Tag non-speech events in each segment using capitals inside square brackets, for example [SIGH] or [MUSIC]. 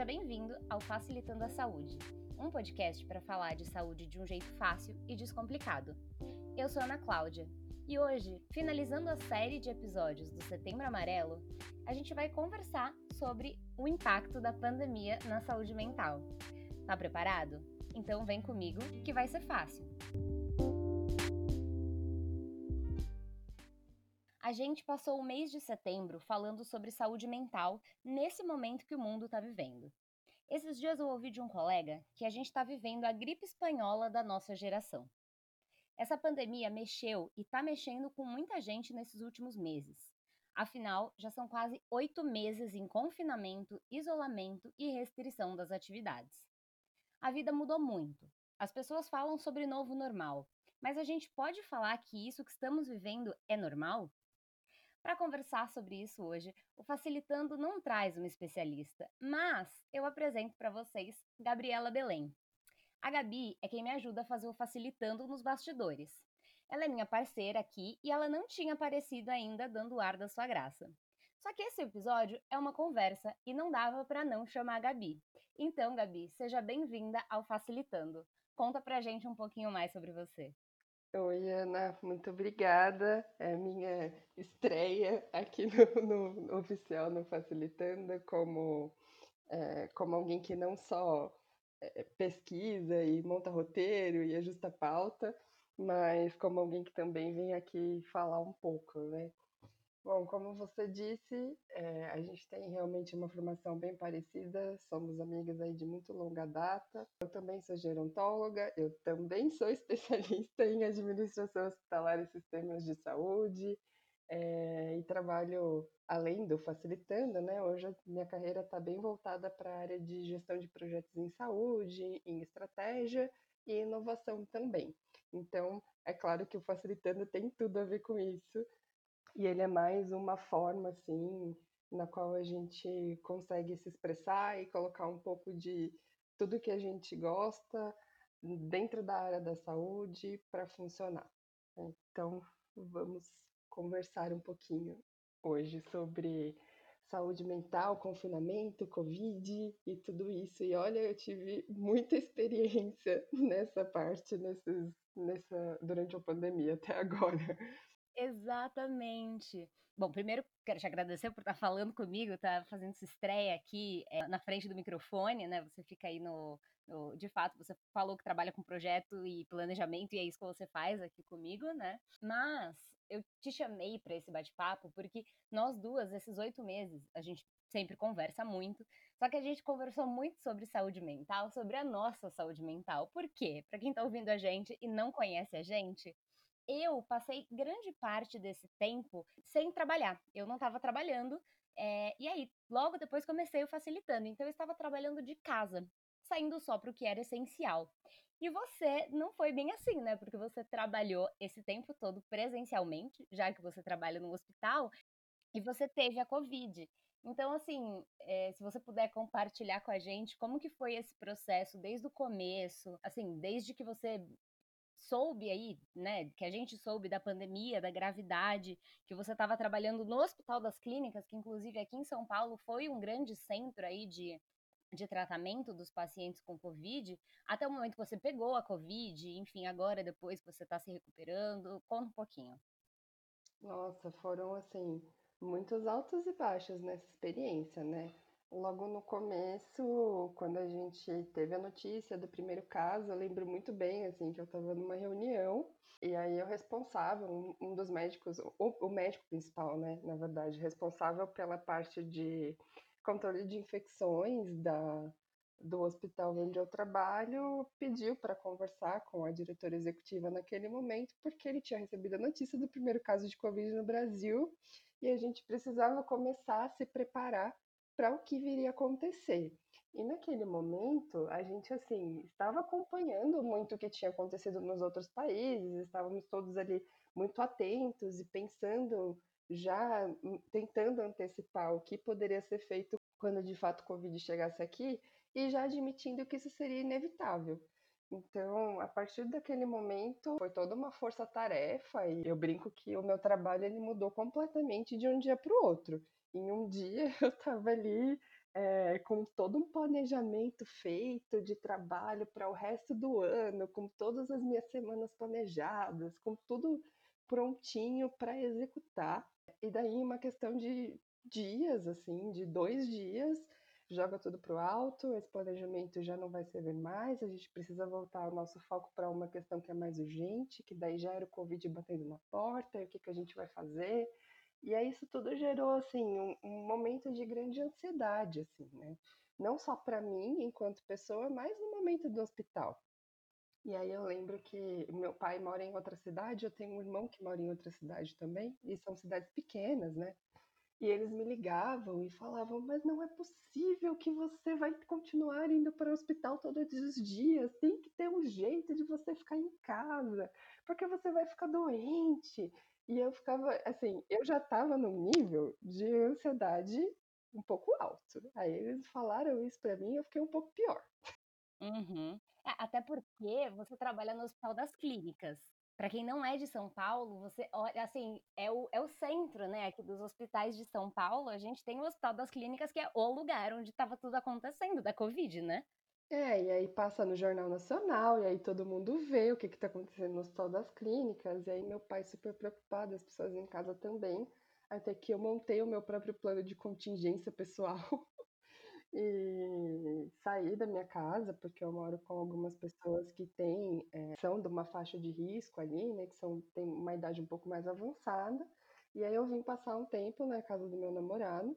Seja bem-vindo ao Facilitando a Saúde, um podcast para falar de saúde de um jeito fácil e descomplicado. Eu sou Ana Cláudia e hoje, finalizando a série de episódios do Setembro Amarelo, a gente vai conversar sobre o impacto da pandemia na saúde mental. Tá preparado? Então vem comigo que vai ser fácil. A gente passou o mês de setembro falando sobre saúde mental nesse momento que o mundo está vivendo. Esses dias eu ouvi de um colega que a gente está vivendo a gripe espanhola da nossa geração. Essa pandemia mexeu e está mexendo com muita gente nesses últimos meses. Afinal, já são quase oito meses em confinamento, isolamento e restrição das atividades. A vida mudou muito. As pessoas falam sobre novo normal, mas a gente pode falar que isso que estamos vivendo é normal? Para conversar sobre isso hoje, o Facilitando não traz uma especialista, mas eu apresento para vocês Gabriela Belém. A Gabi é quem me ajuda a fazer o Facilitando nos bastidores. Ela é minha parceira aqui e ela não tinha aparecido ainda dando o ar da sua graça. Só que esse episódio é uma conversa e não dava para não chamar a Gabi. Então, Gabi, seja bem-vinda ao Facilitando. Conta pra gente um pouquinho mais sobre você. Oi, Ana, muito obrigada. É minha estreia aqui no, no oficial no Facilitando como, é, como alguém que não só é, pesquisa e monta roteiro e ajusta pauta, mas como alguém que também vem aqui falar um pouco, né? Bom, como você disse, é, a gente tem realmente uma formação bem parecida, somos amigas aí de muito longa data. Eu também sou gerontóloga, eu também sou [LAUGHS] especialista em administração hospitalar e sistemas de saúde, é, e trabalho além do facilitando, né? Hoje minha carreira está bem voltada para a área de gestão de projetos em saúde, em estratégia e inovação também. Então, é claro que o facilitando tem tudo a ver com isso e ele é mais uma forma, assim, na qual a gente consegue se expressar e colocar um pouco de tudo que a gente gosta dentro da área da saúde para funcionar. Então, vamos conversar um pouquinho hoje sobre saúde mental, confinamento, Covid e tudo isso. E olha, eu tive muita experiência [LAUGHS] nessa parte, nesses, nessa, durante a pandemia até agora. Exatamente. Bom, primeiro quero te agradecer por estar falando comigo, tá fazendo essa estreia aqui é, na frente do microfone, né? Você fica aí no, no, De fato, você falou que trabalha com projeto e planejamento, e é isso que você faz aqui comigo, né? Mas eu te chamei para esse bate-papo porque nós duas, esses oito meses, a gente sempre conversa muito, só que a gente conversou muito sobre saúde mental, sobre a nossa saúde mental. Por quê? Para quem está ouvindo a gente e não conhece a gente, eu passei grande parte desse tempo sem trabalhar. Eu não estava trabalhando. É, e aí, logo depois comecei o facilitando. Então, eu estava trabalhando de casa, saindo só para o que era essencial. E você não foi bem assim, né? Porque você trabalhou esse tempo todo presencialmente, já que você trabalha no hospital, e você teve a Covid. Então, assim, é, se você puder compartilhar com a gente como que foi esse processo desde o começo, assim, desde que você soube aí, né, que a gente soube da pandemia, da gravidade, que você estava trabalhando no Hospital das Clínicas, que inclusive aqui em São Paulo foi um grande centro aí de, de tratamento dos pacientes com Covid, até o momento que você pegou a Covid, enfim, agora depois que você está se recuperando, conta um pouquinho. Nossa, foram assim, muitos altos e baixos nessa experiência, né? Logo no começo, quando a gente teve a notícia do primeiro caso, eu lembro muito bem, assim, que eu estava numa reunião e aí o responsável, um, dos médicos, o, o, médico principal, né, na verdade, responsável pela parte de controle de infecções da, do hospital onde eu trabalho, pediu para conversar com a diretora executiva naquele momento, porque ele tinha recebido a notícia do primeiro caso de Covid no Brasil e a gente precisava começar a se preparar para o que viria a acontecer. E naquele momento, a gente assim estava acompanhando muito o que tinha acontecido nos outros países, estávamos todos ali muito atentos e pensando já hum, tentando antecipar o que poderia ser feito quando de fato o Covid chegasse aqui e já admitindo que isso seria inevitável. Então, a partir daquele momento, foi toda uma força-tarefa e eu brinco que o meu trabalho ele mudou completamente de um dia para o outro. Em um dia [LAUGHS] eu estava ali é, com todo um planejamento feito de trabalho para o resto do ano, com todas as minhas semanas planejadas, com tudo prontinho para executar. E daí uma questão de dias, assim, de dois dias, joga tudo para o alto, esse planejamento já não vai servir mais, a gente precisa voltar o nosso foco para uma questão que é mais urgente, que daí já era o Covid batendo na porta, e o que, que a gente vai fazer? E aí isso tudo gerou, assim, um, um momento de grande ansiedade, assim, né? Não só para mim, enquanto pessoa, mas no momento do hospital. E aí eu lembro que meu pai mora em outra cidade, eu tenho um irmão que mora em outra cidade também, e são cidades pequenas, né? E eles me ligavam e falavam: Mas não é possível que você vai continuar indo para o hospital todos os dias. Tem que ter um jeito de você ficar em casa, porque você vai ficar doente. E eu ficava, assim, eu já estava num nível de ansiedade um pouco alto. Aí eles falaram isso para mim, eu fiquei um pouco pior. Uhum. É, até porque você trabalha no Hospital das Clínicas. Para quem não é de São Paulo, você olha, assim, é o, é o centro, né, aqui dos hospitais de São Paulo. A gente tem o Hospital das Clínicas, que é o lugar onde estava tudo acontecendo da Covid, né? É, e aí passa no Jornal Nacional, e aí todo mundo vê o que está acontecendo no Hospital das Clínicas, e aí meu pai super preocupado, as pessoas em casa também, até que eu montei o meu próprio plano de contingência pessoal [LAUGHS] e saí da minha casa, porque eu moro com algumas pessoas que têm, é, são de uma faixa de risco ali, né, que são, têm uma idade um pouco mais avançada, e aí eu vim passar um tempo na casa do meu namorado,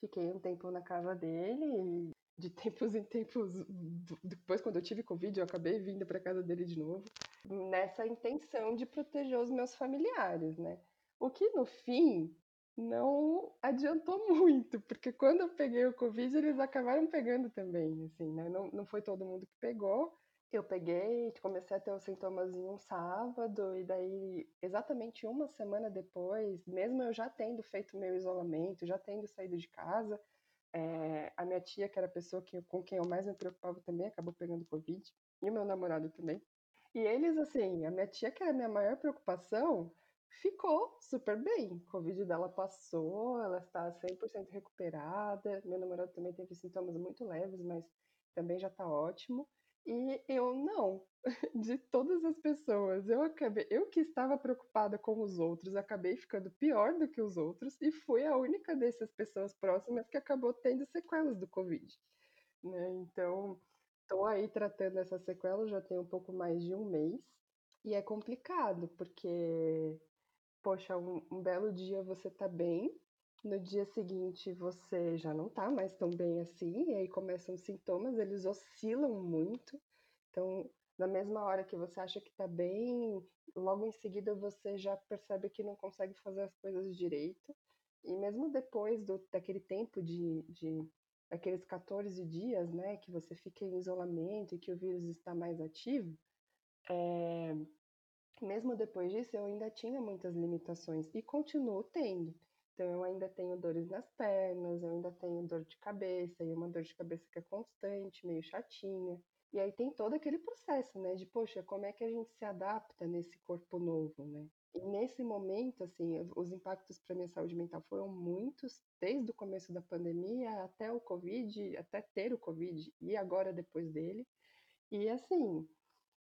fiquei um tempo na casa dele, de tempos em tempos, depois quando eu tive Covid, eu acabei vindo para casa dele de novo, nessa intenção de proteger os meus familiares, né? O que no fim não adiantou [LAUGHS] muito, porque quando eu peguei o Covid, eles acabaram pegando também, assim, né? Não, não foi todo mundo que pegou. Eu peguei, comecei a ter os sintomas em um sábado, e daí, exatamente uma semana depois, mesmo eu já tendo feito meu isolamento, já tendo saído de casa, é, a minha tia, que era a pessoa que, com quem eu mais me preocupava também, acabou pegando Covid, e o meu namorado também. E eles, assim, a minha tia, que era a minha maior preocupação, ficou super bem. Covid dela passou, ela está 100% recuperada. Meu namorado também teve sintomas muito leves, mas também já está ótimo. E eu não, [LAUGHS] de todas as pessoas, eu acabei, eu que estava preocupada com os outros, acabei ficando pior do que os outros e fui a única dessas pessoas próximas que acabou tendo sequelas do Covid. Né? Então, estou aí tratando essas sequelas já tem um pouco mais de um mês e é complicado porque, poxa, um, um belo dia você tá bem, no dia seguinte você já não tá mais tão bem assim, e aí começam os sintomas, eles oscilam muito. Então, na mesma hora que você acha que tá bem, logo em seguida você já percebe que não consegue fazer as coisas direito. E mesmo depois do, daquele tempo de, de aqueles 14 dias, né, que você fica em isolamento e que o vírus está mais ativo, é, mesmo depois disso eu ainda tinha muitas limitações e continuo tendo. Então, eu ainda tenho dores nas pernas, eu ainda tenho dor de cabeça, e uma dor de cabeça que é constante, meio chatinha. E aí tem todo aquele processo, né, de, poxa, como é que a gente se adapta nesse corpo novo, né? E nesse momento, assim, os impactos para minha saúde mental foram muitos, desde o começo da pandemia até o Covid, até ter o Covid e agora depois dele. E assim,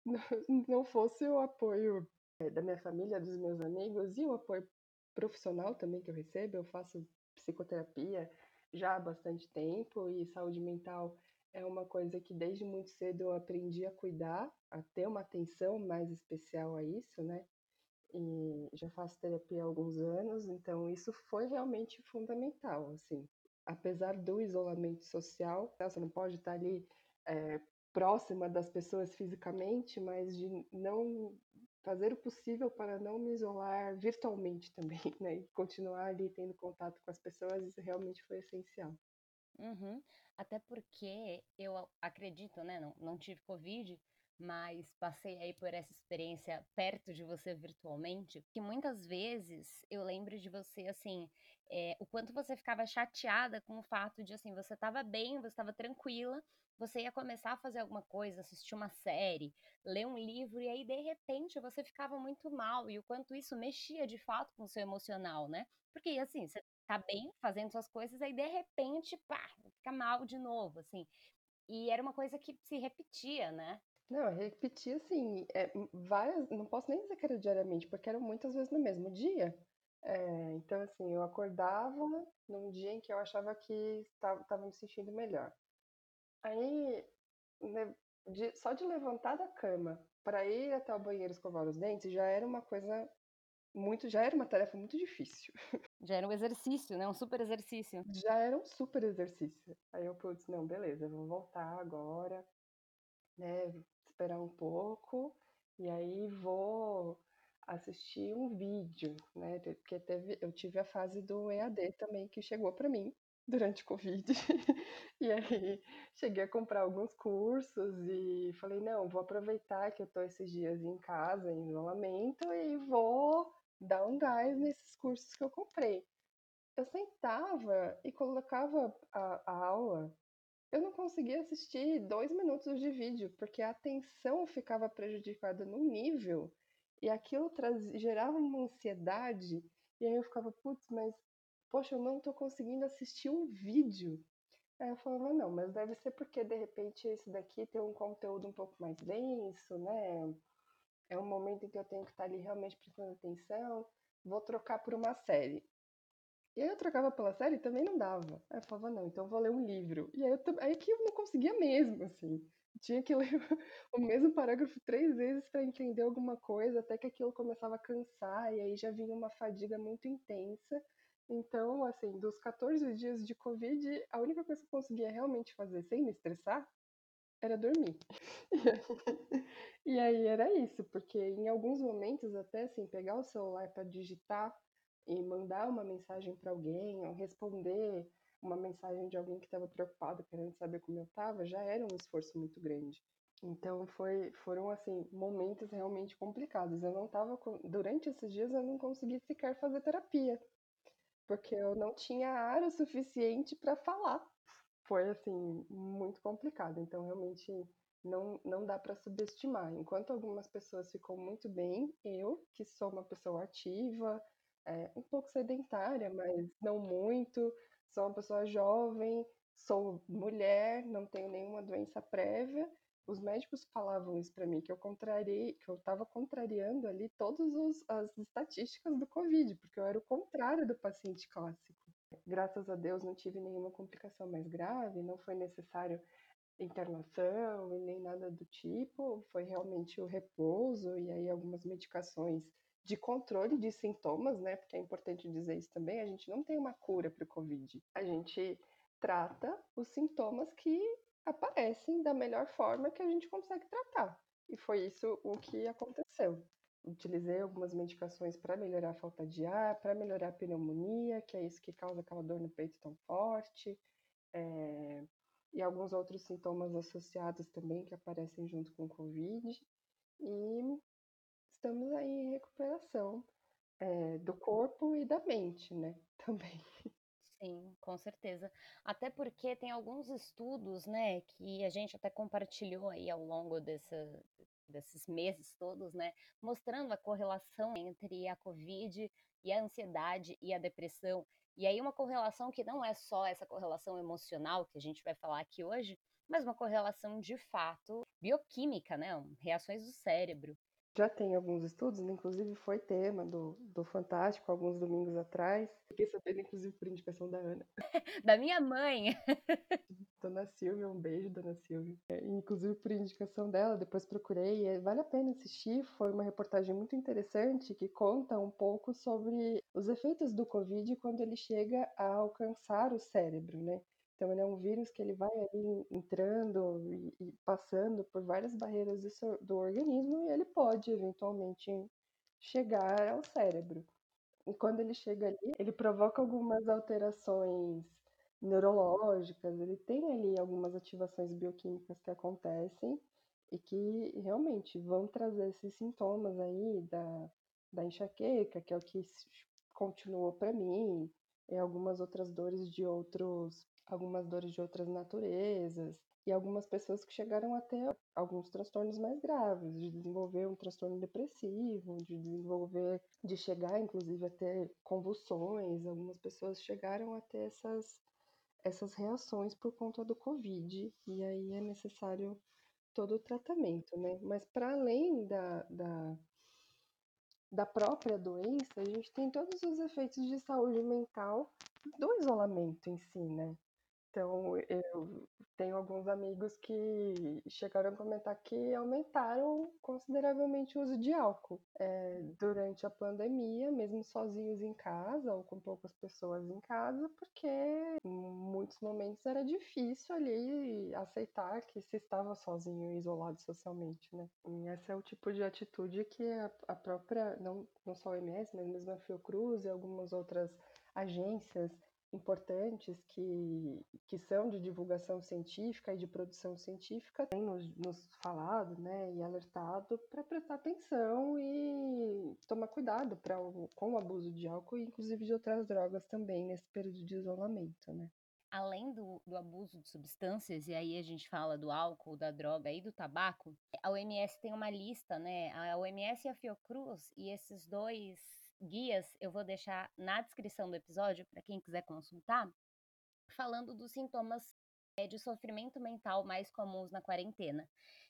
[LAUGHS] não fosse o apoio eh, da minha família, dos meus amigos e o apoio profissional também que eu recebo, eu faço psicoterapia já há bastante tempo e saúde mental é uma coisa que desde muito cedo eu aprendi a cuidar, a ter uma atenção mais especial a isso, né? E já faço terapia há alguns anos, então isso foi realmente fundamental, assim. Apesar do isolamento social, você não pode estar ali é, próxima das pessoas fisicamente, mas de não fazer o possível para não me isolar virtualmente também, [LAUGHS] né? E continuar ali tendo contato com as pessoas, isso realmente foi essencial. Uhum. Até porque eu acredito, né? Não, não tive Covid, mas passei aí por essa experiência perto de você virtualmente, que muitas vezes eu lembro de você, assim, é, o quanto você ficava chateada com o fato de, assim, você estava bem, você estava tranquila, você ia começar a fazer alguma coisa, assistir uma série, ler um livro, e aí, de repente, você ficava muito mal, e o quanto isso mexia, de fato, com o seu emocional, né? Porque, assim, você tá bem, fazendo suas coisas, aí de repente, pá, fica mal de novo, assim. E era uma coisa que se repetia, né? Não, eu repetia assim, é, várias, não posso nem dizer que era diariamente, porque eram muitas vezes no mesmo dia. É, então, assim, eu acordava num dia em que eu achava que estava me sentindo melhor. Aí, né, de- só de levantar da cama para ir até o banheiro escovar os dentes já era uma coisa muito, já era uma tarefa muito difícil. [LAUGHS] Já era um exercício, né? Um super exercício. Já era um super exercício. Aí eu, putz, não, beleza, vou voltar agora, né? Esperar um pouco e aí vou assistir um vídeo, né? Porque teve, eu tive a fase do EAD também que chegou para mim durante o Covid. [LAUGHS] E aí cheguei a comprar alguns cursos e falei, não, vou aproveitar que eu tô esses dias em casa, em isolamento, e vou dar um gás nesses cursos que eu comprei. Eu sentava e colocava a, a aula, eu não conseguia assistir dois minutos de vídeo, porque a atenção ficava prejudicada num nível, e aquilo gerava uma ansiedade, e aí eu ficava, putz, mas poxa, eu não tô conseguindo assistir um vídeo. Aí eu falava, não, mas deve ser porque de repente esse daqui tem um conteúdo um pouco mais denso, né? É um momento em que eu tenho que estar ali realmente prestando atenção. Vou trocar por uma série. E aí eu trocava pela série e também não dava. Aí eu falava, não, então eu vou ler um livro. E aí, eu, aí que eu não conseguia mesmo, assim. Tinha que [LAUGHS] ler o mesmo parágrafo três vezes para entender alguma coisa, até que aquilo começava a cansar, e aí já vinha uma fadiga muito intensa. Então, assim, dos 14 dias de Covid, a única coisa que eu conseguia realmente fazer sem me estressar era dormir. [LAUGHS] E aí era isso, porque em alguns momentos, até assim, pegar o celular para digitar e mandar uma mensagem para alguém, ou responder uma mensagem de alguém que estava preocupado, querendo saber como eu estava, já era um esforço muito grande. Então foi, foram assim momentos realmente complicados. Eu não estava durante esses dias eu não consegui sequer fazer terapia, porque eu não tinha ar o suficiente para falar. Foi assim muito complicado. Então realmente não, não dá para subestimar. Enquanto algumas pessoas ficam muito bem, eu, que sou uma pessoa ativa, é, um pouco sedentária, mas não muito, sou uma pessoa jovem, sou mulher, não tenho nenhuma doença prévia. Os médicos falavam isso para mim, que eu contrariei, que eu estava contrariando ali todas as estatísticas do Covid, porque eu era o contrário do paciente clássico. Graças a Deus não tive nenhuma complicação mais grave, não foi necessário internação e nem nada do tipo, foi realmente o repouso e aí algumas medicações de controle de sintomas, né? Porque é importante dizer isso também, a gente não tem uma cura para o Covid. A gente trata os sintomas que aparecem da melhor forma que a gente consegue tratar. E foi isso o que aconteceu. Utilizei algumas medicações para melhorar a falta de ar, para melhorar a pneumonia, que é isso que causa aquela dor no peito tão forte. É, e alguns outros sintomas associados também que aparecem junto com o Covid. E estamos aí em recuperação é, do corpo e da mente, né? [LAUGHS] Também. Sim, com certeza. Até porque tem alguns estudos, né, que a gente até compartilhou aí ao longo dessa, desses meses todos, né, mostrando a correlação entre a Covid e a ansiedade e a depressão. E aí uma correlação que não é só essa correlação emocional que a gente vai falar aqui hoje, mas uma correlação de fato bioquímica, né? Reações do cérebro. Já tem alguns estudos, inclusive foi tema do, do Fantástico alguns domingos atrás. Fiquei sabendo, inclusive, por indicação da Ana. [LAUGHS] da minha mãe! [LAUGHS] Dona Silvia, um beijo, Dona Silvia. É, inclusive, por indicação dela, depois procurei. É, vale a pena assistir. Foi uma reportagem muito interessante que conta um pouco sobre os efeitos do Covid quando ele chega a alcançar o cérebro, né? Então, ele é um vírus que ele vai ali entrando e, e passando por várias barreiras do, do organismo e ele pode, eventualmente, chegar ao cérebro. E quando ele chega ali, ele provoca algumas alterações neurológicas, ele tem ali algumas ativações bioquímicas que acontecem e que realmente vão trazer esses sintomas aí da, da enxaqueca, que é o que continuou para mim, e algumas outras dores de outros algumas dores de outras naturezas. e algumas pessoas que chegaram até alguns transtornos mais graves, de desenvolver um transtorno depressivo, de desenvolver, de chegar inclusive até convulsões. Algumas pessoas chegaram a ter essas, essas reações por conta do Covid, e aí é necessário todo o tratamento, né? Mas para além da, da, da própria doença, a gente tem todos os efeitos de saúde mental do isolamento em si, né? Então, eu tenho alguns amigos que chegaram a comentar que aumentaram consideravelmente o uso de álcool é, durante a pandemia, mesmo sozinhos em casa ou com poucas pessoas em casa, porque em muitos momentos era difícil ali aceitar que se estava sozinho e isolado socialmente, né? E esse é o tipo de atitude que a, a própria, não, não só a OMS, mas mesmo a Fiocruz e algumas outras agências importantes que, que são de divulgação científica e de produção científica têm nos, nos falado né, e alertado para prestar atenção e tomar cuidado pra, com o abuso de álcool e inclusive de outras drogas também nesse período de isolamento. Né? além do, do, abuso de substâncias, e aí a gente fala do álcool, da droga e do tabaco, a OMS tem uma lista, né? A OMS e a Fiocruz, e esses dois guias eu vou deixar na descrição do episódio para quem quiser consultar, falando dos sintomas é, de sofrimento mental mais comuns na quarentena.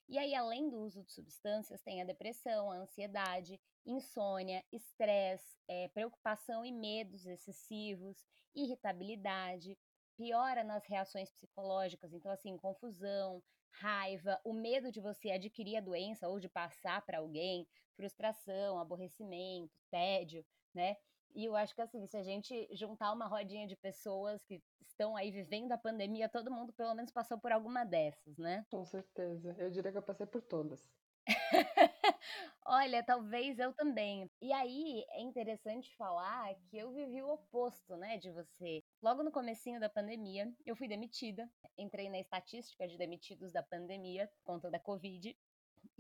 E aí, além do uso de substâncias, tem a depressão, a ansiedade, insônia, estresse, é, preocupação e medos excessivos, irritabilidade, piora nas reações psicológicas, então, assim, confusão, raiva, o medo de você adquirir a doença ou de passar para alguém, frustração, aborrecimento, tédio, né? E eu acho que assim, se a gente juntar uma rodinha de pessoas que estão aí vivendo a pandemia, todo mundo pelo menos passou por alguma dessas, né? Com certeza. Eu diria que eu passei por todas. [LAUGHS] Olha, talvez eu também. E aí é interessante falar que eu vivi o oposto, né, de você. Logo no comecinho da pandemia, eu fui demitida. Entrei na estatística de demitidos da pandemia, por conta da Covid.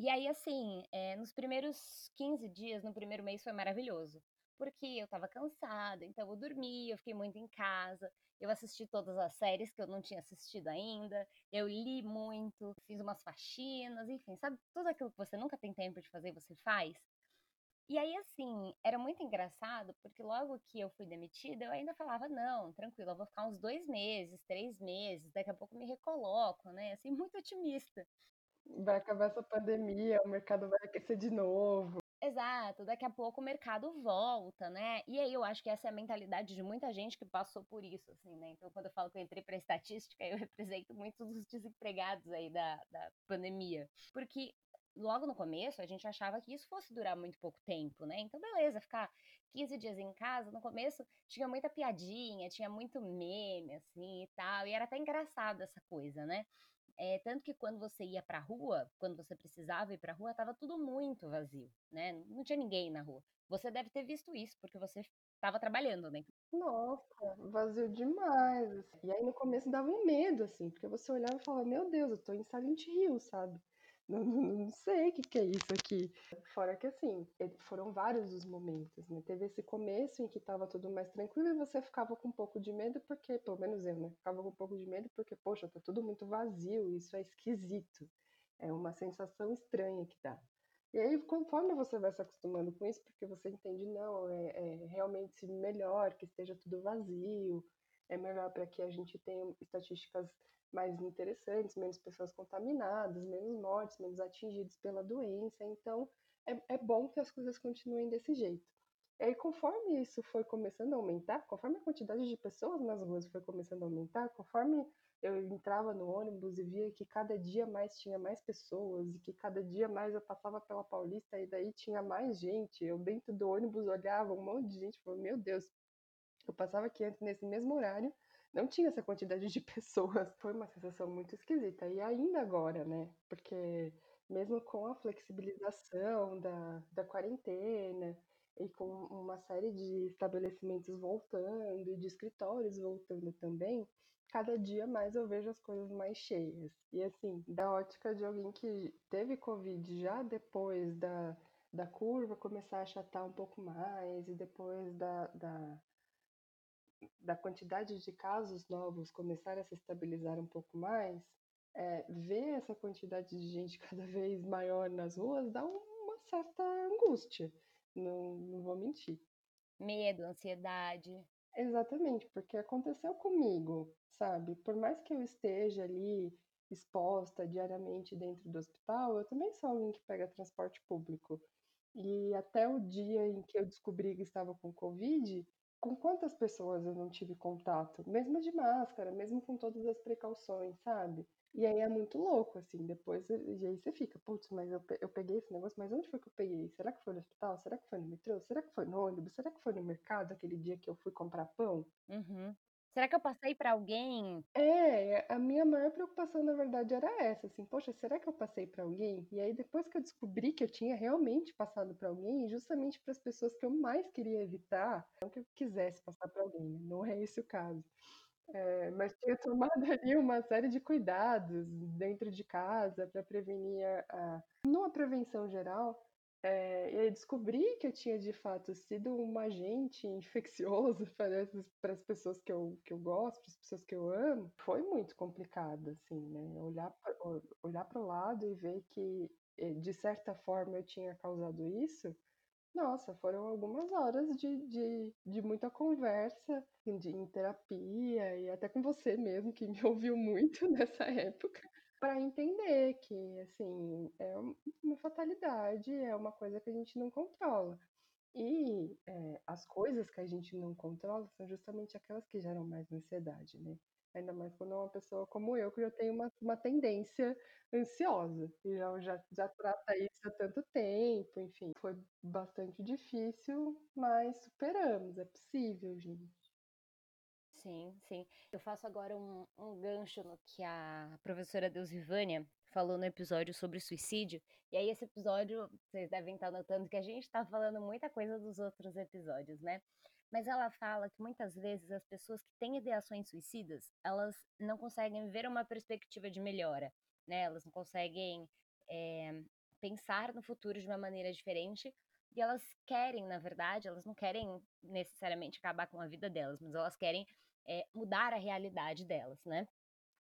E aí, assim, é, nos primeiros 15 dias, no primeiro mês, foi maravilhoso. Porque eu tava cansada, então eu dormi, eu fiquei muito em casa, eu assisti todas as séries que eu não tinha assistido ainda, eu li muito, fiz umas faxinas, enfim, sabe? Tudo aquilo que você nunca tem tempo de fazer, você faz. E aí, assim, era muito engraçado, porque logo que eu fui demitida, eu ainda falava, não, tranquilo, eu vou ficar uns dois meses, três meses, daqui a pouco me recoloco, né? Assim, [LAUGHS] muito otimista vai acabar essa pandemia, o mercado vai aquecer de novo. Exato, daqui a pouco o mercado volta, né? E aí eu acho que essa é a mentalidade de muita gente que passou por isso, assim, né? Então, quando eu falo que eu entrei para estatística, [LAUGHS] eu represento muitos dos desempregados aí da, da pandemia. Porque logo no começo a gente achava que isso fosse durar muito pouco tempo, né? Então, beleza, ficar 15 dias em casa, no começo tinha muita piadinha, tinha muito meme, assim e tal, e era até engraçado essa coisa, né? É, tanto que quando você ia pra rua, quando você precisava ir pra rua, tava tudo muito vazio, né? Não tinha ninguém na rua. Você deve ter visto isso, porque você estava trabalhando, né? Nossa, vazio demais. E aí no começo dava um medo, assim, porque você olhava e falava, meu Deus, eu tô em Silent Hill, sabe? Não, não, sei o que, que é isso aqui. Fora que, assim, foram vários os momentos, né? Teve esse começo em que tava tudo mais tranquilo e você ficava com um pouco de medo, porque, pelo menos eu, né? Ficava com um pouco de medo porque, poxa, tá tudo muito vazio, isso é esquisito. É uma sensação estranha que dá. E aí, conforme você vai se acostumando com isso, porque você entende, não, é, é realmente melhor que esteja tudo vazio, é melhor para que a gente tenha estatísticas mais interessantes, menos pessoas contaminadas, menos mortes, menos atingidos pela doença. Então, é, é bom que as coisas continuem desse jeito. E aí, conforme isso foi começando a aumentar, conforme a quantidade de pessoas nas ruas foi começando a aumentar, conforme eu entrava no ônibus e via que cada dia mais tinha mais pessoas e que cada dia mais eu passava pela Paulista e daí tinha mais gente. Eu dentro do ônibus olhava um monte de gente, falava, meu Deus, eu passava aqui antes nesse mesmo horário não tinha essa quantidade de [LAUGHS] pessoas. Foi uma sensação muito esquisita. E ainda agora, né? Porque mesmo com a flexibilização da, da quarentena e com uma série de estabelecimentos voltando e de escritórios voltando também, cada dia mais eu vejo as coisas mais cheias. E assim, da ótica de alguém que teve Covid já depois da, da curva começar a achatar um pouco mais e depois da, da da quantidade de casos novos começar a se estabilizar um pouco mais, é, ver essa quantidade de gente [LAUGHS] cada vez maior nas ruas dá uma certa angústia, não, não vou mentir. Medo, ansiedade. Exatamente, porque aconteceu comigo, sabe? Por mais que eu esteja ali exposta diariamente dentro do hospital, eu também sou alguém que pega transporte público. E até o dia em que eu descobri que estava com Covid, com quantas pessoas eu não tive contato? Mesmo de máscara, mesmo com todas as precauções, sabe? E aí é muito louco, assim, depois, e aí você fica, putz, mas eu, peguei esse negócio, mas onde foi que eu peguei? Será que foi no hospital? Será que foi no metrô? Será que foi no ônibus? Será que foi no mercado aquele dia que eu fui comprar pão? Uhum. Será que eu passei para alguém? É, a minha maior preocupação, na verdade, era essa, assim, poxa, será que eu passei para alguém? E aí depois que eu descobri que eu tinha realmente passado para alguém, justamente para as pessoas que eu mais queria evitar, não que eu quisesse passar para alguém, né? não é esse o caso. É, mas tinha tomado [LAUGHS] ali uma série de cuidados dentro de casa para prevenir a, a, numa prevenção geral, é, e aí descobri que eu tinha de fato sido um agente [LAUGHS] infeccioso para, para as pessoas que eu, que eu gosto, para as pessoas que eu amo. Foi muito complicado, assim, né? Olhar para olhar o lado e ver que, eh, de certa forma, eu tinha causado isso. Nossa, foram algumas horas de, de, de muita conversa, de, em terapia, e até com você mesmo, que me [LAUGHS] ouviu muito nessa época para entender que, assim, é uma fatalidade, é uma coisa que a gente não controla. E é, as coisas que a gente não controla são justamente aquelas que geram mais ansiedade, né? Ainda mais quando é uma pessoa como eu, que já tem uma, uma tendência ansiosa. E já, já, já trata isso há tanto tempo, enfim. Foi bastante difícil, mas superamos. É possível, gente. Sim, sim. Eu faço agora um, um gancho no que a professora Deusivânia falou no episódio sobre suicídio. E aí, esse episódio, vocês devem estar notando que a gente está falando muita coisa dos outros episódios, né? Mas ela fala que muitas vezes as pessoas que têm ideações suicidas, elas não conseguem ver uma perspectiva de melhora, né? Elas não conseguem é, pensar no futuro de uma maneira diferente e elas querem, na verdade, elas não querem necessariamente acabar com a vida delas, mas elas querem é, mudar a realidade delas, né?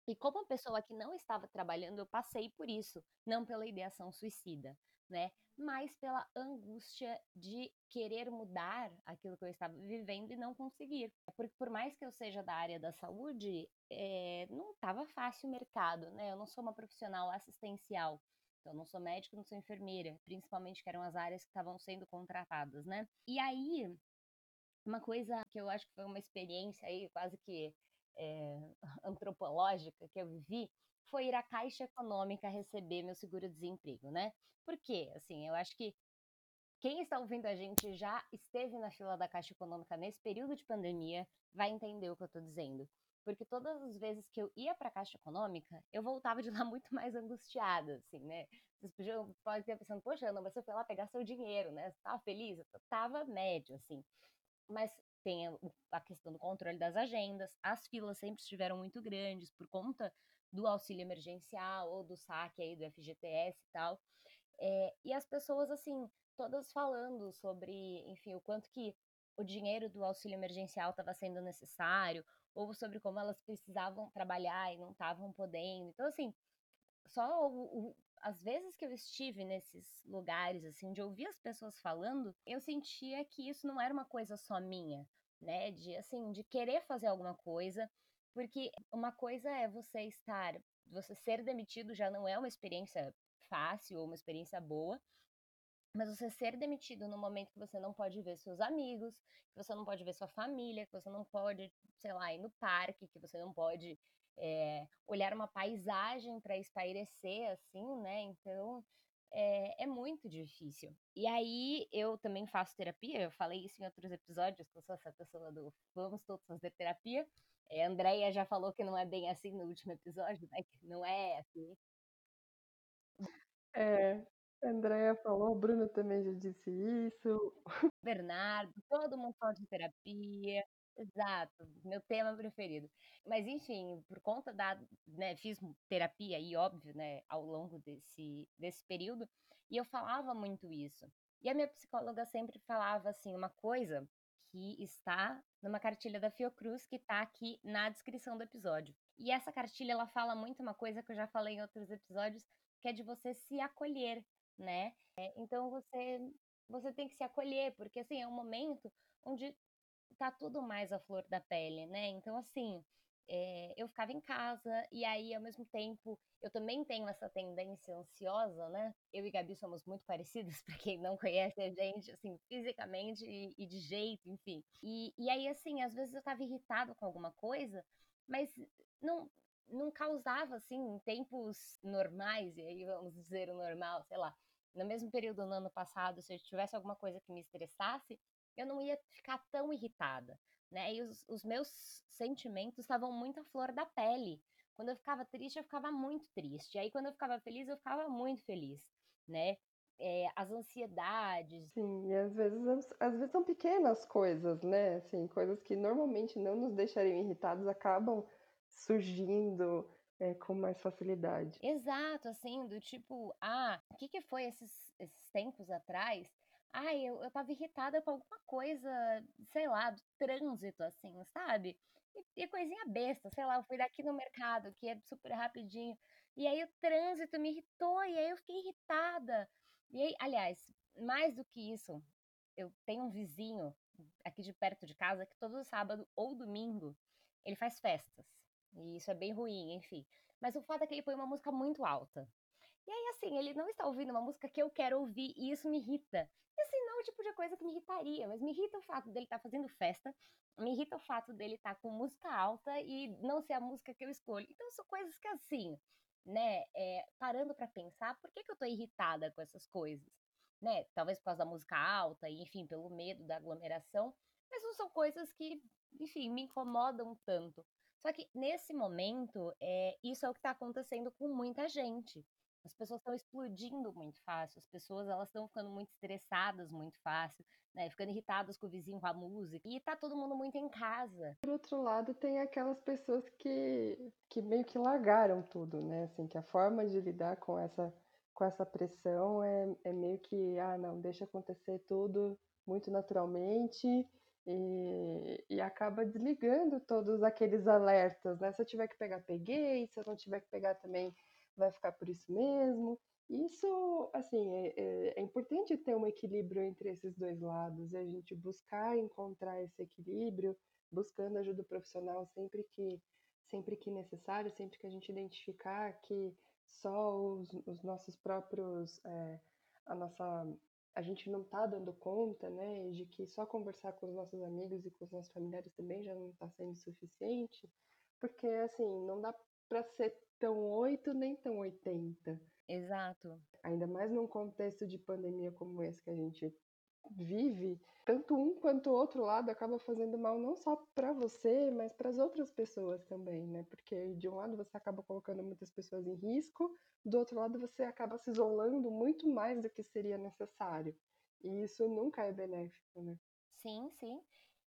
E como uma pessoa que não estava trabalhando, eu passei por isso, não pela ideação suicida, né? Mas pela angústia de querer mudar aquilo que eu estava vivendo e não conseguir. Porque por mais que eu seja da área da saúde, é, não estava fácil o mercado, né? Eu não sou uma profissional assistencial. Então, não sou médica, não sou enfermeira, principalmente que eram as áreas que estavam sendo contratadas, né? E aí, uma coisa que eu acho que foi uma experiência aí quase que é, [LAUGHS] antropológica que eu vivi foi ir à Caixa Econômica receber meu seguro-desemprego, né? Por quê? Assim, eu acho que quem está ouvindo a gente já esteve na fila da Caixa Econômica nesse período de pandemia vai entender o que eu estou dizendo. Porque todas as vezes que eu ia para a Caixa Econômica, eu voltava de lá [LAUGHS] muito mais angustiada, assim, né? Vocês podiam, podem estar pensando, poxa, Ana, você foi lá pegar seu dinheiro, né? Você estava feliz? Eu estava médio, assim mas tem a questão do controle das agendas. As filas sempre estiveram muito grandes por conta do auxílio emergencial ou do saque aí do FGTS e tal. É, e as pessoas, assim, todas falando sobre, enfim, o quanto que o dinheiro do auxílio emergencial estava sendo necessário, ou sobre como elas precisavam trabalhar e não estavam podendo. Então, assim, só o, o, as vezes que eu estive nesses lugares, assim, de ouvir as pessoas falando, eu sentia que isso não era uma coisa só minha, né? De, assim, de querer fazer alguma coisa, porque uma coisa é você estar, você ser demitido já não é uma experiência fácil ou uma experiência boa, mas você ser demitido no momento que você não pode ver seus amigos, que você não pode ver sua família, que você não pode, sei lá, ir no parque, que você não pode é, olhar uma paisagem para espairecer, assim, né? Então é, é, muito difícil. E aí eu também faço terapia, eu falei isso em outros episódios, que eu sou essa pessoa do vamos todos fazer terapia. É, a Andrea já falou que não é bem assim no último episódio, né? Que não é assim. É, a Andrea falou, o Bruno também já disse isso. Bernardo, todo mundo fala de terapia. Exato, meu tema preferido. Mas enfim, por conta da, né, fiz terapia e óbvio, né, ao longo desse desse período, e eu falava muito isso. E a minha psicóloga sempre falava assim, uma coisa que está numa cartilha da Fiocruz que está aqui na descrição do episódio. E essa cartilha, ela fala muito uma coisa que eu já falei em outros episódios, que é de você se acolher, né? É, então você você tem que se acolher, porque assim, é um momento onde tá tudo mais à flor da pele, né? Então assim, é, eu ficava em casa e aí ao mesmo tempo eu também tenho essa tendência ansiosa, né? Eu e Gabi somos muito parecidas, [LAUGHS] para quem não conhece a gente, assim, fisicamente e, e de jeito, enfim. E, e aí, assim, às vezes eu tava irritado com alguma coisa, mas não, não causava, assim, em tempos normais, e aí vamos dizer o normal, sei lá, no mesmo período no ano passado, se eu tivesse alguma coisa que me estressasse, eu não ia ficar tão irritada, né? E os, os meus sentimentos estavam muito à flor da pele. Quando eu ficava triste, eu ficava muito triste. Aí quando eu ficava feliz, eu ficava muito feliz, né? É, as ansiedades. Sim, e às vezes, às vezes são pequenas coisas, né? Assim, coisas que normalmente não nos deixariam irritados acabam surgindo é, com mais facilidade. Exato, assim, do tipo, ah, o que, que foi esses, esses tempos atrás? Ah, eu, eu tava irritada com alguma coisa, sei lá, do trânsito, assim, sabe? E, e coisinha besta, sei lá, eu fui daqui no mercado, que é super rapidinho, e aí o trânsito me irritou, e aí eu fiquei irritada. E aí, aliás, mais do que isso, eu tenho um vizinho aqui de perto de casa que todo sábado ou domingo ele faz festas. E isso é bem ruim, enfim. Mas o fato é que ele põe uma música muito alta. E aí, assim, ele não está ouvindo uma música que eu quero ouvir e isso me irrita. E assim, não é o tipo de coisa que me irritaria, mas me irrita o fato dele estar tá fazendo festa, me irrita o fato dele estar tá com música alta e não ser a música que eu escolho. Então, são coisas que, assim, né, é, parando para pensar, por que, que eu tô irritada com essas coisas? Né? Talvez por causa da música alta, e enfim, pelo medo da aglomeração, mas não são coisas que, enfim, me incomodam tanto. Só que nesse momento, é, isso é o que está acontecendo com muita gente. As pessoas estão explodindo muito fácil, as pessoas elas estão ficando muito estressadas muito fácil, né? Ficando irritadas com o vizinho, com a música. E tá todo mundo muito em casa. Por outro lado, tem aquelas pessoas que, que meio que largaram tudo, né? Assim, que a forma de lidar com essa, com essa pressão é, é meio que, ah, não, deixa acontecer tudo muito naturalmente e, e acaba desligando todos aqueles alertas, né? Se eu tiver que pegar, peguei, se eu não tiver que pegar também, vai ficar por isso mesmo. Isso, assim, é, é, é, importante ter um equilíbrio entre esses dois lados, e a gente buscar encontrar esse equilíbrio, buscando ajuda profissional sempre que, sempre que necessário, sempre que a gente identificar que só os, os nossos próprios, é, a nossa a gente não está dando conta, né, de que só conversar com os nossos amigos e com os nossos familiares também já não está sendo suficiente, porque assim, não dá para ser tão 8 nem tão 80. Exato. Ainda mais num contexto de pandemia como esse que a gente vive, tanto um quanto o outro lado acaba fazendo mal não só para você, mas para as outras pessoas também, né? Porque de um lado você acaba colocando muitas pessoas em risco, do outro lado você acaba se isolando muito mais do que seria necessário. E isso nunca é benéfico, né? Sim, sim.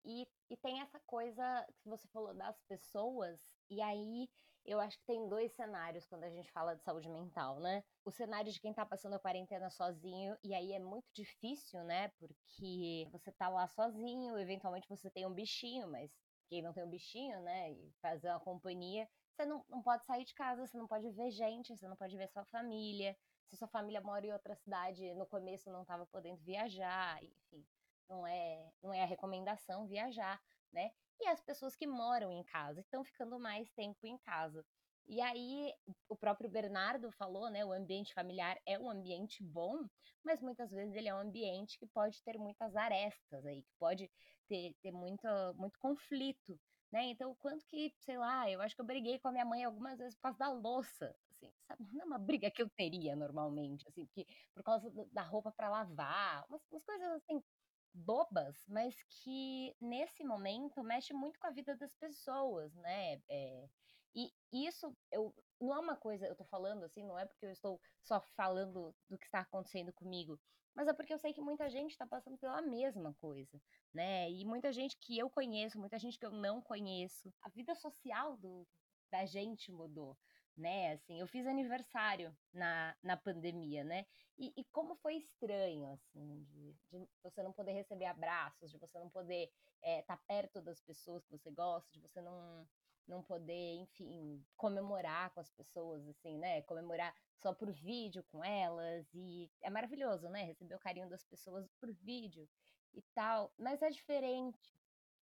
E, e tem essa coisa que você falou das pessoas, e aí eu acho que tem dois cenários quando a gente fala de saúde mental, né? O cenário de quem tá passando a quarentena sozinho, e aí é muito difícil, né? Porque você tá lá sozinho, eventualmente você tem um bichinho, mas quem não tem um bichinho, né? E fazer uma companhia, você não, não pode sair de casa, você não pode ver gente, você não pode ver sua família. Se sua família mora em outra cidade, no começo não estava podendo viajar, enfim, não é, não é a recomendação viajar, né? e as pessoas que moram em casa estão ficando mais tempo em casa. E aí, o próprio Bernardo falou, né? O ambiente familiar é um ambiente bom, mas muitas vezes ele é um ambiente que pode ter muitas arestas aí, que pode ter, ter muito, muito conflito, né? Então, quanto que, sei lá, eu acho que eu briguei com a minha mãe algumas vezes por causa da louça, assim, sabe? Não é uma briga que eu teria normalmente, assim, porque por causa da roupa para lavar, umas, umas coisas assim bobas, mas que nesse momento mexe muito com a vida das pessoas, né? É, e isso eu, não é uma coisa, eu tô falando assim, não é porque eu estou só falando do que está acontecendo comigo, mas é porque eu sei que muita gente está passando pela mesma coisa, né? E muita gente que eu conheço, muita gente que eu não conheço. A vida social do, da gente mudou. Né? Assim, eu fiz aniversário na, na pandemia, né? E, e como foi estranho, assim, de, de, você não poder receber abraços, de você não poder estar é, tá perto das pessoas que você gosta, de você não, não poder, enfim, comemorar com as pessoas, assim, né? Comemorar só por vídeo com elas. E é maravilhoso, né? Receber o carinho das pessoas por vídeo e tal. Mas é diferente.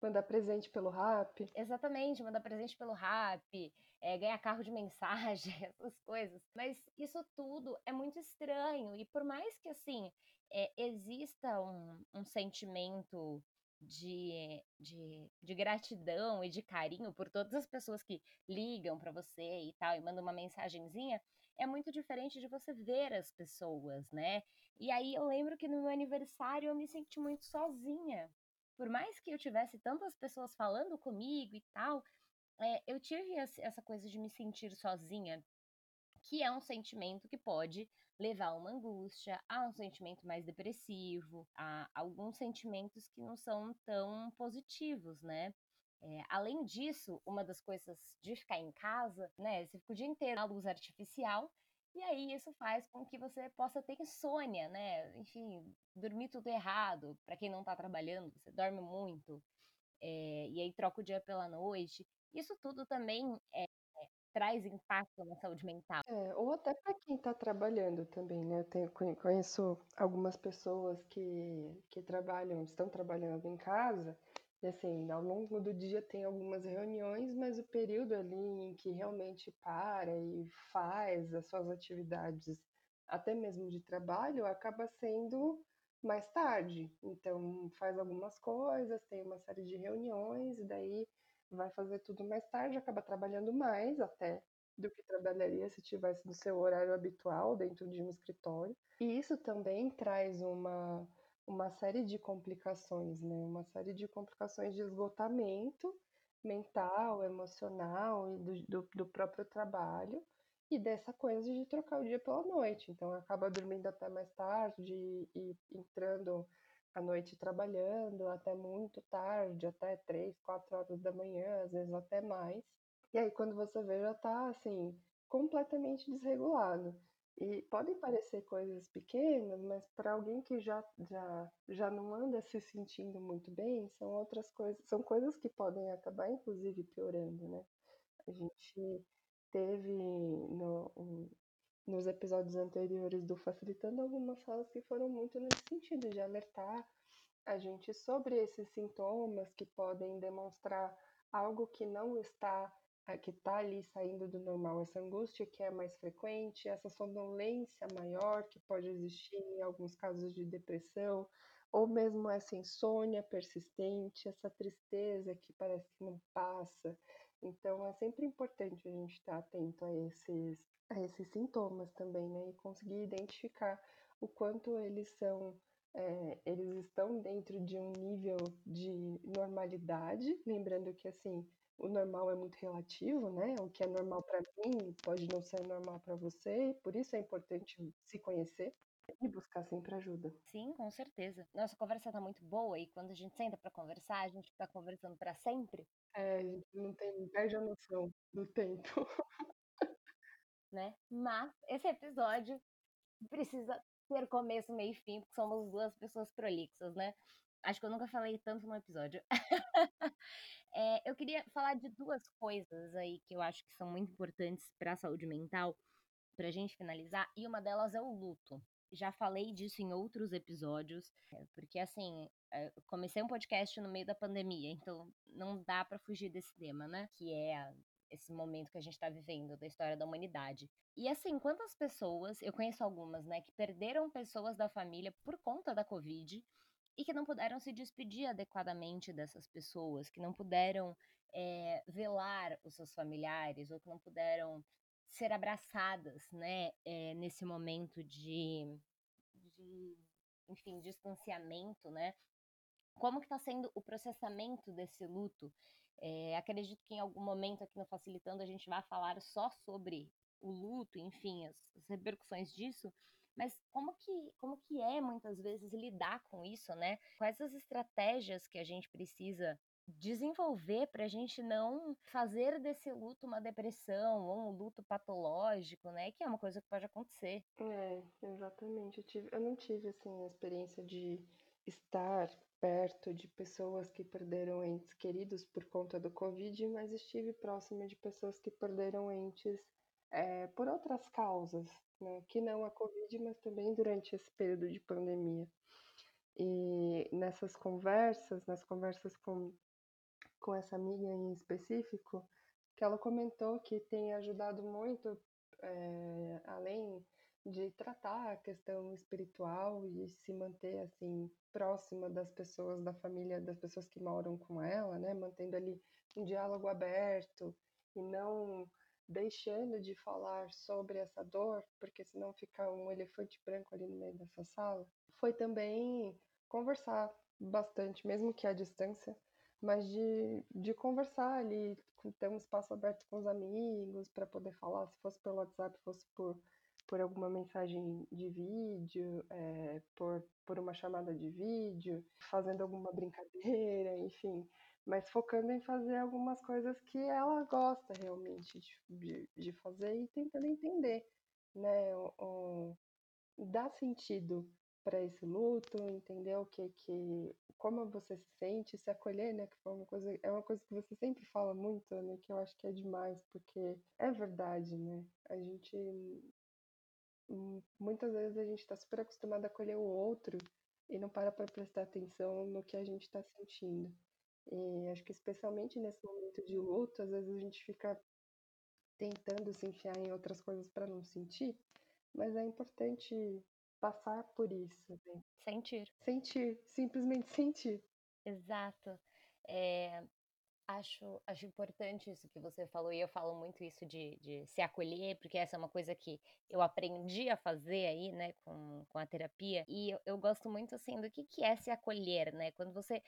Mandar presente pelo rap. Exatamente, mandar presente pelo rap, é, ganhar carro de mensagem, [LAUGHS] essas coisas. Mas isso tudo é muito estranho. E por mais que, assim, é, exista um, um sentimento de, de, de, gratidão e de carinho por todas as pessoas que ligam para você e tal, e mandam uma mensagenzinha, é muito diferente de você ver as pessoas, né? E aí eu lembro que no meu aniversário eu me senti muito sozinha. Por mais que eu tivesse tantas pessoas falando comigo e tal, é, eu tive essa coisa de me sentir sozinha, que é um sentimento que pode levar a uma angústia, a um sentimento mais depressivo, a alguns sentimentos que não são tão positivos, né? É, além disso, uma das coisas de ficar em casa, né? Você fica o dia inteiro na luz artificial, e aí isso faz com que você possa ter insônia, né? Enfim, dormir tudo errado. Para quem não está trabalhando, você dorme muito, é, e aí troca o dia pela noite. Isso tudo também é, traz impacto na saúde mental. É, ou até para quem está trabalhando também, né? Eu tenho, conheço algumas pessoas que, que trabalham, estão trabalhando em casa, e assim, ao longo do dia tem algumas reuniões, mas o período ali em que realmente para e faz as suas atividades, até mesmo de trabalho, acaba sendo mais tarde. Então, faz algumas coisas, tem uma série de reuniões, e daí vai fazer tudo mais tarde, acaba trabalhando mais até do que trabalharia se tivesse no seu horário habitual dentro de um escritório. E isso também traz uma, uma série de complicações, né? Uma série de complicações de esgotamento mental, emocional e do, do, do próprio trabalho e dessa coisa de trocar o dia pela noite. Então acaba dormindo até mais tarde e entrando à noite trabalhando até muito tarde, até três, quatro horas da manhã, às vezes até mais. E aí quando você vê já tá assim, completamente desregulado. E podem parecer coisas pequenas, mas para alguém que já, já, já não anda se sentindo muito bem, são outras coisas, são coisas que podem acabar inclusive piorando, né? A gente teve no, nos episódios anteriores do Facilitando algumas falas que foram muito nesse sentido, de alertar a gente sobre esses sintomas que podem demonstrar algo que não está, que está ali saindo do normal, essa angústia que é mais frequente, essa sonolência maior que pode existir em alguns casos de depressão, ou mesmo essa insônia persistente, essa tristeza que parece que não passa. Então é sempre importante a gente estar atento a esses a esses sintomas também, né? E conseguir identificar o quanto eles são, é, eles estão dentro de um nível de normalidade, lembrando que assim o normal é muito relativo, né? O que é normal para mim pode não ser normal para você, e por isso é importante se conhecer e buscar sempre ajuda. Sim, com certeza. Nossa conversa tá muito boa e quando a gente senta para conversar, a gente fica conversando para sempre. É, a gente não tem perde a noção do tempo. [LAUGHS] né? Mas esse episódio precisa ter começo, meio e fim, porque somos duas pessoas prolixas, né? Acho que eu nunca falei tanto no episódio. é, [LAUGHS] eu queria falar de duas coisas aí que eu acho que são muito importantes para a saúde mental, para a gente finalizar, e uma delas é o luto. Já falei disso em outros episódios, é, porque assim, é, comecei um podcast no meio da pandemia, então não dá para fugir desse tema, né? Que é esse momento que a gente está vivendo da história da humanidade. E assim, quantas pessoas, eu conheço algumas, né, que perderam pessoas da família por conta da Covid e que não puderam se despedir adequadamente dessas pessoas, que não puderam é, velar os seus familiares ou que não puderam ser abraçadas, né, é, nesse momento de, de, enfim, distanciamento, né? Como que está sendo o processamento desse luto? É, acredito que em algum momento aqui no Facilitando a gente vai falar só sobre o luto, enfim, as, as, repercussões disso, mas como que, como que é muitas vezes lidar com isso, né? Quais as estratégias que a gente precisa desenvolver para a gente não fazer desse luto uma depressão ou um luto patológico, né? Que é uma coisa que pode acontecer. É, exatamente. Eu, tive, eu não tive assim a experiência de estar perto de pessoas que perderam entes queridos por conta do Covid, mas estive próxima de pessoas que perderam entes é, por outras causas, né? Que não a Covid, mas também durante esse período de pandemia. E nessas conversas, nas conversas com, com essa amiga em específico, que ela comentou que tem ajudado muito, é, além de tratar a questão espiritual e se manter assim próxima das pessoas da família, das pessoas que moram com ela, né, mantendo ali um diálogo aberto e não deixando de falar sobre essa dor, porque senão fica um elefante branco ali no meio dessa sala, foi também conversar bastante, mesmo que à distância, mas de, de conversar ali, ter um espaço aberto com os amigos para poder falar, se fosse pelo WhatsApp, fosse por, por alguma mensagem de vídeo, é, por, por uma chamada de vídeo, fazendo alguma brincadeira, enfim, mas focando em fazer algumas coisas que ela gosta realmente de, de, fazer e tentando entender, né, o, o, dar sentido para esse luto, entender o que que como você se sente, se acolher, né, que foi uma coisa é uma coisa que você sempre fala muito, né, que eu acho que é demais, porque é verdade, né? A gente muitas vezes a gente está super acostumado a acolher o outro e não para para prestar atenção no que a gente está sentindo. E acho que especialmente nesse momento de luto, às vezes a gente fica tentando se enfiar em outras coisas para não sentir, mas é importante passar por isso. Né? Sentir. Sentir, simplesmente sentir. Exato. É, acho, acho importante isso que você falou, e eu falo muito isso de, de se acolher, porque essa é uma coisa que eu aprendi a fazer aí, né, com, com a terapia, e eu, eu gosto muito, assim, do que, que é se acolher, né, quando você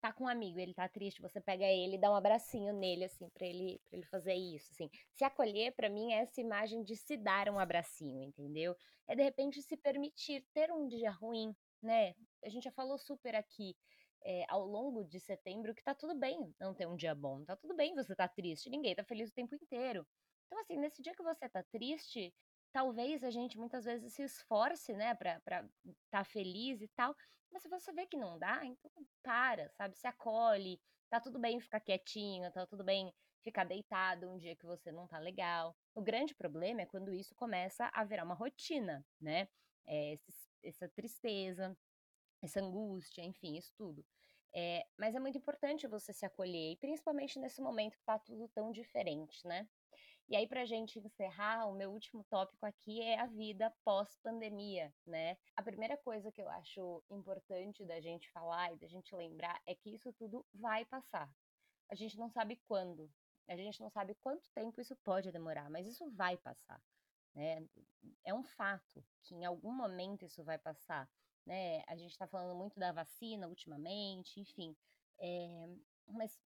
tá com um amigo, ele tá triste, você pega ele e dá um abracinho nele, assim, pra ele, pra ele fazer isso, assim. Se acolher, para mim, é essa imagem de se dar um abracinho, entendeu? É, de repente, se permitir ter um dia ruim, né? A gente já falou super aqui é, ao longo de setembro que tá tudo bem não ter um dia bom, tá tudo bem você tá triste, ninguém tá feliz o tempo inteiro. Então, assim, nesse dia que você tá triste, talvez a gente muitas vezes se esforce, né, pra estar tá feliz e tal, mas se você vê que não dá, então para, sabe? Se acolhe, tá tudo bem ficar quietinho, tá tudo bem ficar deitado um dia que você não tá legal. O grande problema é quando isso começa a virar uma rotina, né? É, essa tristeza, essa angústia, enfim, isso tudo. É, mas é muito importante você se acolher, principalmente nesse momento que tá tudo tão diferente, né? E aí, para a gente encerrar, o meu último tópico aqui é a vida pós-pandemia, né? A primeira coisa que eu acho importante da gente falar e da gente lembrar é que isso tudo vai passar. A gente não sabe quando, a gente não sabe quanto tempo isso pode demorar, mas isso vai passar. Né? É um fato que em algum momento isso vai passar. Né? A gente está falando muito da vacina ultimamente, enfim. É, mas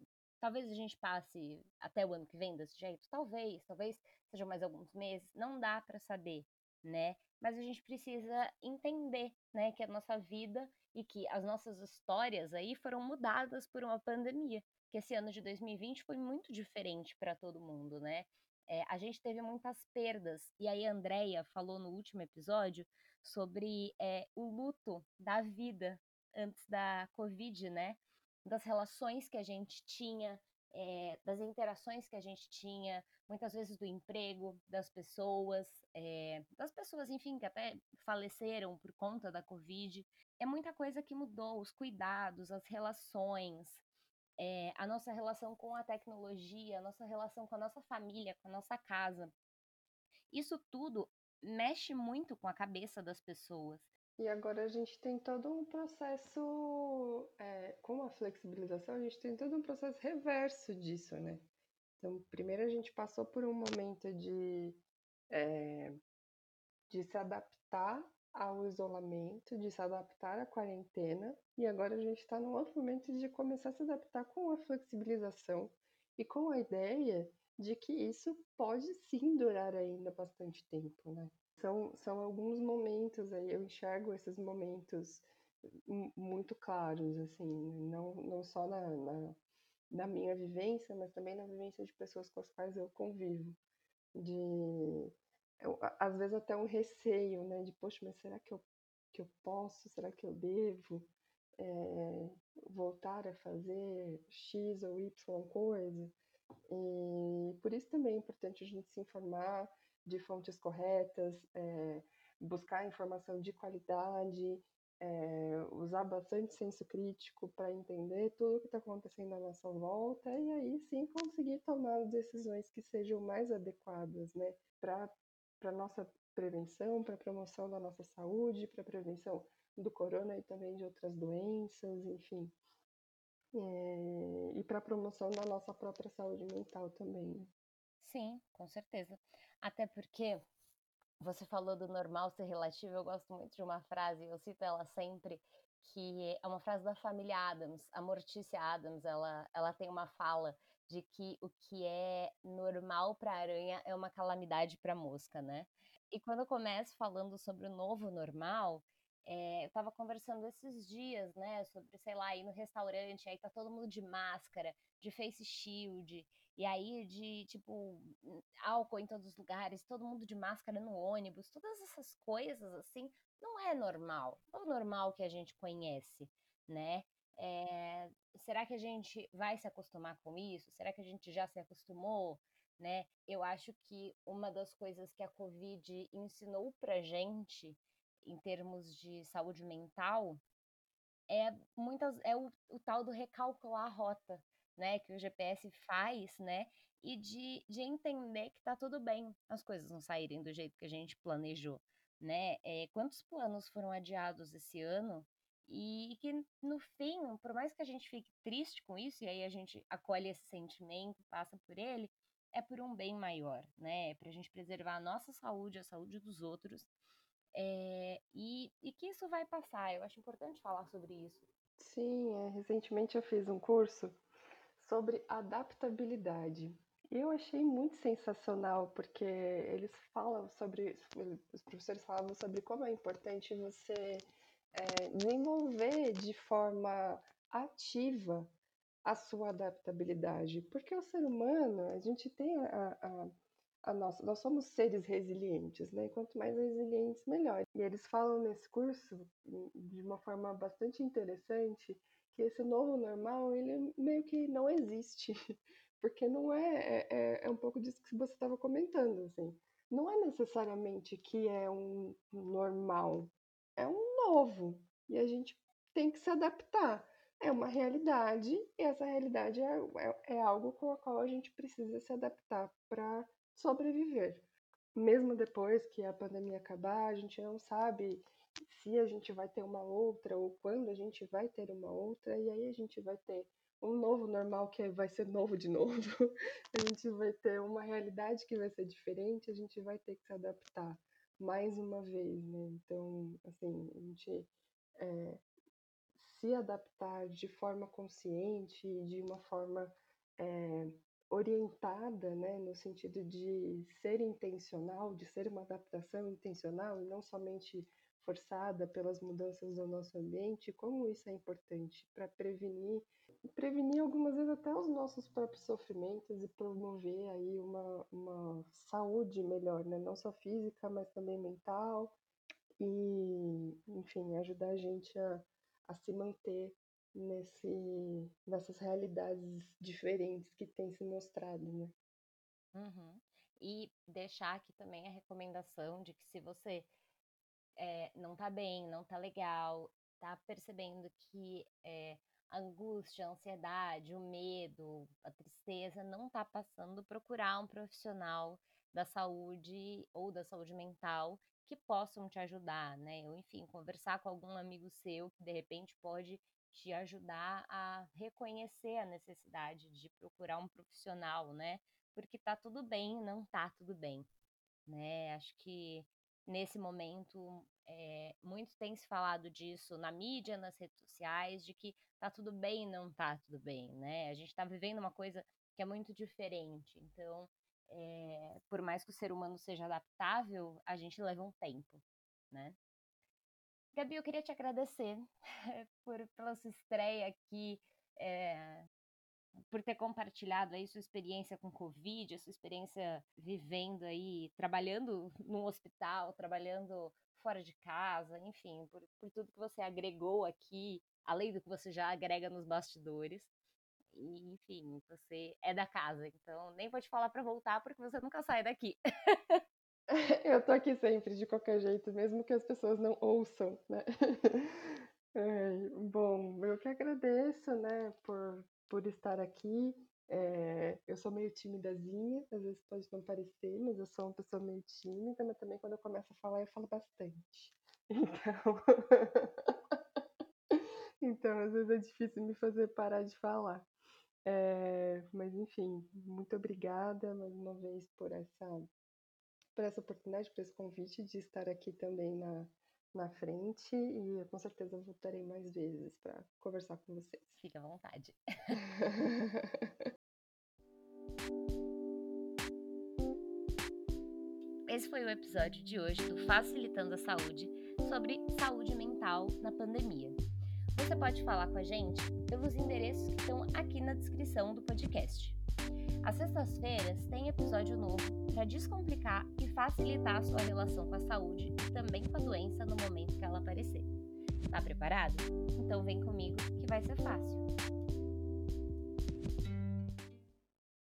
Talvez a gente passe até o ano que vem desse jeito, talvez, talvez sejam mais alguns meses, não dá para saber, né? Mas a gente precisa entender, né, que a nossa vida e que as nossas histórias aí foram mudadas por uma pandemia, que esse ano de 2020 foi muito diferente para todo mundo, né? É, a gente teve muitas perdas, e aí a Andrea falou no último episódio sobre é, o luto da vida antes da Covid, né? Das relações que a gente tinha, é, das interações que a gente tinha, muitas vezes do emprego das pessoas, é, das pessoas, enfim, que até faleceram por conta da Covid. É muita coisa que mudou, os cuidados, as relações, é, a nossa relação com a tecnologia, a nossa relação com a nossa família, com a nossa casa. Isso tudo mexe muito com a cabeça das pessoas. E agora a gente tem todo um processo, é, com a flexibilização, a gente tem todo um processo reverso disso, né? Então, primeiro a gente passou por um momento de, é, de se adaptar ao isolamento, de se adaptar à quarentena, e agora a gente está num outro momento de começar a se adaptar com a flexibilização e com a ideia de que isso pode sim durar ainda bastante tempo, né? São, são alguns momentos aí, eu enxergo esses momentos muito claros, assim, não, não só na, na, na minha vivência, mas também na vivência de pessoas com as quais eu convivo. De às vezes até um receio, né? De, poxa, mas será que eu, que eu posso? Será que eu devo é, voltar a fazer X ou Y coisa? E por isso também é importante a gente se informar de fontes corretas, é, buscar informação de qualidade, é, usar bastante senso crítico para entender tudo o que está acontecendo à nossa volta e aí sim conseguir tomar decisões que sejam mais adequadas, né, para para nossa prevenção, para a promoção da nossa saúde, para a prevenção do corona e também de outras doenças, enfim. É, e para a promoção da nossa própria saúde mental também. Sim, com certeza. Até porque você falou do normal ser relativo, eu gosto muito de uma frase, eu cito ela sempre, que é uma frase da família Adams, a Mortícia Adams, ela, ela tem uma fala de que o que é normal para aranha é uma calamidade para mosca, né? E quando eu começo falando sobre o novo normal, é, eu estava conversando esses dias, né, sobre, sei lá, ir no restaurante, aí tá todo mundo de máscara, de face shield, e aí de, tipo, álcool em todos os lugares, todo mundo de máscara no ônibus, todas essas coisas, assim, não é normal, não é o normal que a gente conhece, né? É, será que a gente vai se acostumar com isso? Será que a gente já se acostumou? Né? Eu acho que uma das coisas que a Covid ensinou pra gente, em termos de saúde mental, é muitas é o, o tal do recalcular a rota, né? Que o GPS faz, né? E de, de entender que tá tudo bem as coisas não saírem do jeito que a gente planejou, né? É, quantos planos foram adiados esse ano e que no fim, por mais que a gente fique triste com isso, e aí a gente acolhe esse sentimento, passa por ele, é por um bem maior, né? É para a gente preservar a nossa saúde, a saúde dos outros, é, e, e que isso vai passar. Eu acho importante falar sobre isso. Sim, é, recentemente eu fiz um curso sobre adaptabilidade. Eu achei muito sensacional, porque eles falam sobre, os professores falavam sobre como é importante você é, desenvolver de forma ativa a sua adaptabilidade, porque o ser humano, a gente tem a, a, a nossa, nós somos seres resilientes, né? Quanto mais resilientes, melhor. E eles falam nesse curso, de uma forma bastante interessante, que esse novo normal, ele meio que não existe, [LAUGHS] porque não é, é, é, é um pouco disso que você estava comentando, assim. Não é necessariamente que é um normal, é um novo e a gente tem que se adaptar. É uma realidade e essa realidade é, é, é algo com a qual a gente precisa se adaptar para sobreviver. Mesmo depois que a pandemia acabar, a gente não sabe se a gente vai ter uma outra ou quando a gente vai ter uma outra, e aí a gente vai ter um novo normal que vai ser novo de novo, [LAUGHS] a gente vai ter uma realidade que vai ser diferente, a gente vai ter que se adaptar mais uma vez, né? Então, assim, a gente é, se adaptar de forma consciente, de uma forma é, orientada, né, no sentido de ser intencional, de ser uma adaptação intencional e não somente forçada pelas mudanças do nosso ambiente, como isso é importante para prevenir prevenir algumas vezes até os nossos próprios sofrimentos e promover aí uma, uma saúde melhor, né? Não só física, mas também mental e, enfim, ajudar a gente a, a se manter nesse, nessas realidades diferentes que têm se mostrado, né? Uhum. E deixar aqui também a recomendação de que se você é, não tá bem, não tá legal, tá percebendo que é, a angústia, a ansiedade, o medo, a tristeza não tá passando, procurar um profissional da saúde ou da saúde mental que possam te ajudar, né? Ou enfim, conversar com algum amigo seu que de repente pode te ajudar a reconhecer a necessidade de procurar um profissional, né? Porque tá tudo bem, não tá tudo bem, né? Acho que nesse momento é, muito tem se falado disso na mídia, nas redes sociais, de que tá tudo bem, não tá tudo bem, né? A gente tá vivendo uma coisa que é muito diferente. Então, é, por mais que o ser humano seja adaptável, a gente leva um tempo, né? Gabi, eu queria te agradecer [LAUGHS] por, pela sua estreia aqui, é, por ter compartilhado aí sua experiência com Covid, sua experiência vivendo aí, trabalhando no hospital, trabalhando fora de casa, enfim, por, por tudo que você agregou aqui, além do que você já agrega nos bastidores. E, enfim, você é da casa, então nem vou te falar para voltar porque você nunca sai daqui. [LAUGHS] [LAUGHS] Eu tô aqui sempre, de qualquer jeito, mesmo que as pessoas não ouçam, né? [LAUGHS] É, bom, eu que agradeço, né, por, por estar aqui. É, eu sou meio timidazinha, às vezes pode não parecer, mas eu sou uma pessoa meio tímida, mas também quando eu começo a falar, eu falo bastante. [LAUGHS] Então, então às vezes é difícil me fazer parar de falar. É, mas enfim, muito obrigada mais uma vez por essa, por essa oportunidade, por esse convite de estar aqui também na, na frente e eu, com certeza voltarei mais vezes para conversar com vocês. Fique à vontade. [LAUGHS] Esse foi o episódio de hoje do Facilitando a Saúde sobre saúde mental na pandemia. Você pode falar com a gente pelos endereços que estão aqui na descrição do podcast. Às sextas-feiras tem episódio novo para descomplicar e facilitar a sua relação com a saúde e também com a doença no momento que ela aparecer. Tá preparado? Então vem comigo que vai ser fácil.